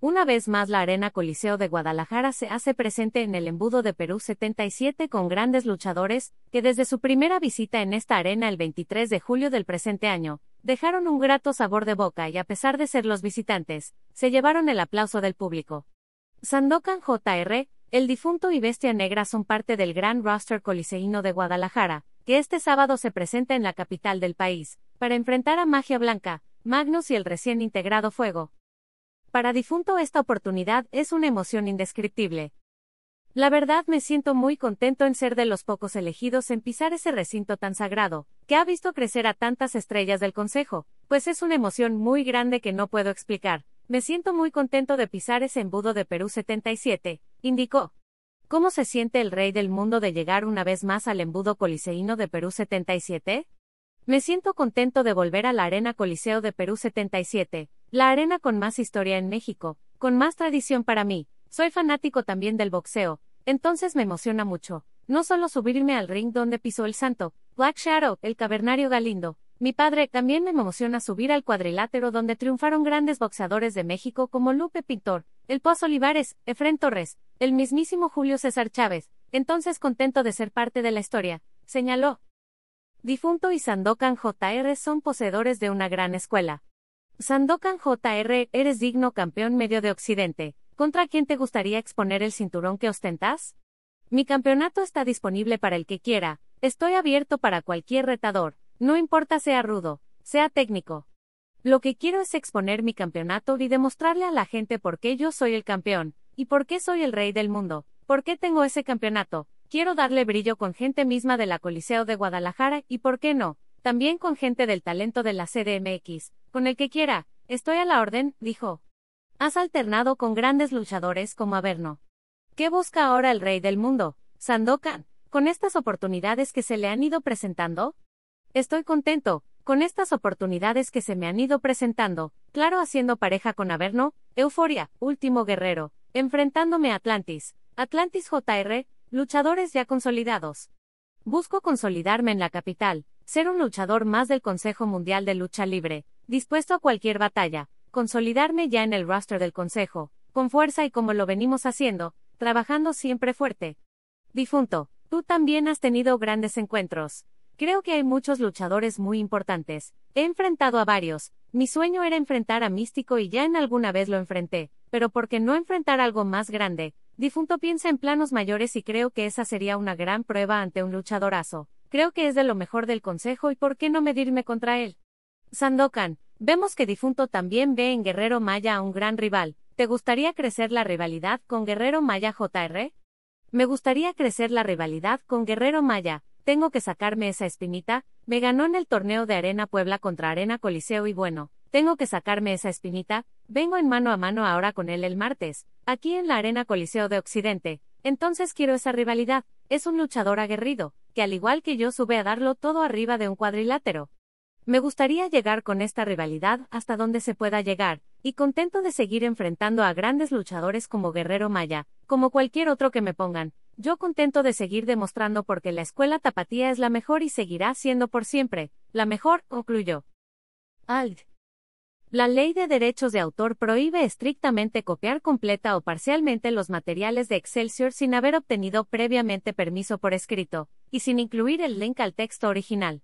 Una vez más la Arena Coliseo de Guadalajara se hace presente en el embudo de Perú 77 con grandes luchadores, que desde su primera visita en esta arena el 23 de julio del presente año, dejaron un grato sabor de boca y a pesar de ser los visitantes, se llevaron el aplauso del público. Sandokan Jr., el difunto y Bestia Negra son parte del gran roster coliseíno de Guadalajara, que este sábado se presenta en la capital del país, para enfrentar a Magia Blanca, Magnus y el recién integrado Fuego, para difunto esta oportunidad es una emoción indescriptible. La verdad me siento muy contento en ser de los pocos elegidos en pisar ese recinto tan sagrado, que ha visto crecer a tantas estrellas del Consejo, pues es una emoción muy grande que no puedo explicar. Me siento muy contento de pisar ese embudo de Perú 77, indicó. ¿Cómo se siente el rey del mundo de llegar una vez más al embudo coliseíno de Perú 77? Me siento contento de volver a la Arena Coliseo de Perú 77, la arena con más historia en México, con más tradición para mí. Soy fanático también del boxeo, entonces me emociona mucho. No solo subirme al ring donde pisó el santo, Black Shadow, el cavernario Galindo. Mi padre también me emociona subir al cuadrilátero donde triunfaron grandes boxeadores de México como Lupe Pintor, el Pozo Olivares, Efren Torres, el mismísimo Julio César Chávez. Entonces contento de ser parte de la historia, señaló. Difunto y Sandokan Jr. son poseedores de una gran escuela, Sandokan Jr., eres digno campeón medio de Occidente. ¿Contra quién te gustaría exponer el cinturón que ostentas? Mi campeonato está disponible para el que quiera. Estoy abierto para cualquier retador, no importa sea rudo, sea técnico. Lo que quiero es exponer mi campeonato y demostrarle a la gente por qué yo soy el campeón, y por qué soy el rey del mundo, por qué tengo ese campeonato. Quiero darle brillo con gente misma de la Coliseo de Guadalajara y por qué no, también con gente del talento de la CDMX, con el que quiera, estoy a la orden, dijo. Has alternado con grandes luchadores como Averno. ¿Qué busca ahora el rey del mundo, Sandokan, con estas oportunidades que se le han ido presentando? Estoy contento, con estas oportunidades que se me han ido presentando, claro haciendo pareja con Averno, Euforia, Último Guerrero, enfrentándome a Atlantis, Atlantis JR, luchadores ya consolidados. Busco consolidarme en la capital, ser un luchador más del Consejo Mundial de Lucha Libre, dispuesto a cualquier batalla, consolidarme ya en el roster del Consejo, con fuerza y como lo venimos haciendo, trabajando siempre fuerte. Difunto, tú también has tenido grandes encuentros. Creo que hay muchos luchadores muy importantes. He enfrentado a varios. Mi sueño era enfrentar a Místico y ya en alguna vez lo enfrenté, pero ¿por qué no enfrentar algo más grande? Difunto piensa en planos mayores y creo que esa sería una gran prueba ante un luchadorazo. Creo que es de lo mejor del consejo y por qué no medirme contra él. Sandokan, vemos que Difunto también ve en Guerrero Maya a un gran rival. ¿Te gustaría crecer la rivalidad con Guerrero Maya JR? Me gustaría crecer la rivalidad con Guerrero Maya. Tengo que sacarme esa espinita. Me ganó en el torneo de Arena Puebla contra Arena Coliseo y bueno, tengo que sacarme esa espinita. Vengo en mano a mano ahora con él el martes, aquí en la Arena Coliseo de Occidente. Entonces quiero esa rivalidad. Es un luchador aguerrido, que al igual que yo sube a darlo todo arriba de un cuadrilátero. Me gustaría llegar con esta rivalidad hasta donde se pueda llegar, y contento de seguir enfrentando a grandes luchadores como Guerrero Maya, como cualquier otro que me pongan. Yo contento de seguir demostrando porque la escuela tapatía es la mejor y seguirá siendo por siempre, la mejor, concluyó. Alt. La ley de derechos de autor prohíbe estrictamente copiar completa o parcialmente los materiales de Excelsior sin haber obtenido previamente permiso por escrito, y sin incluir el link al texto original.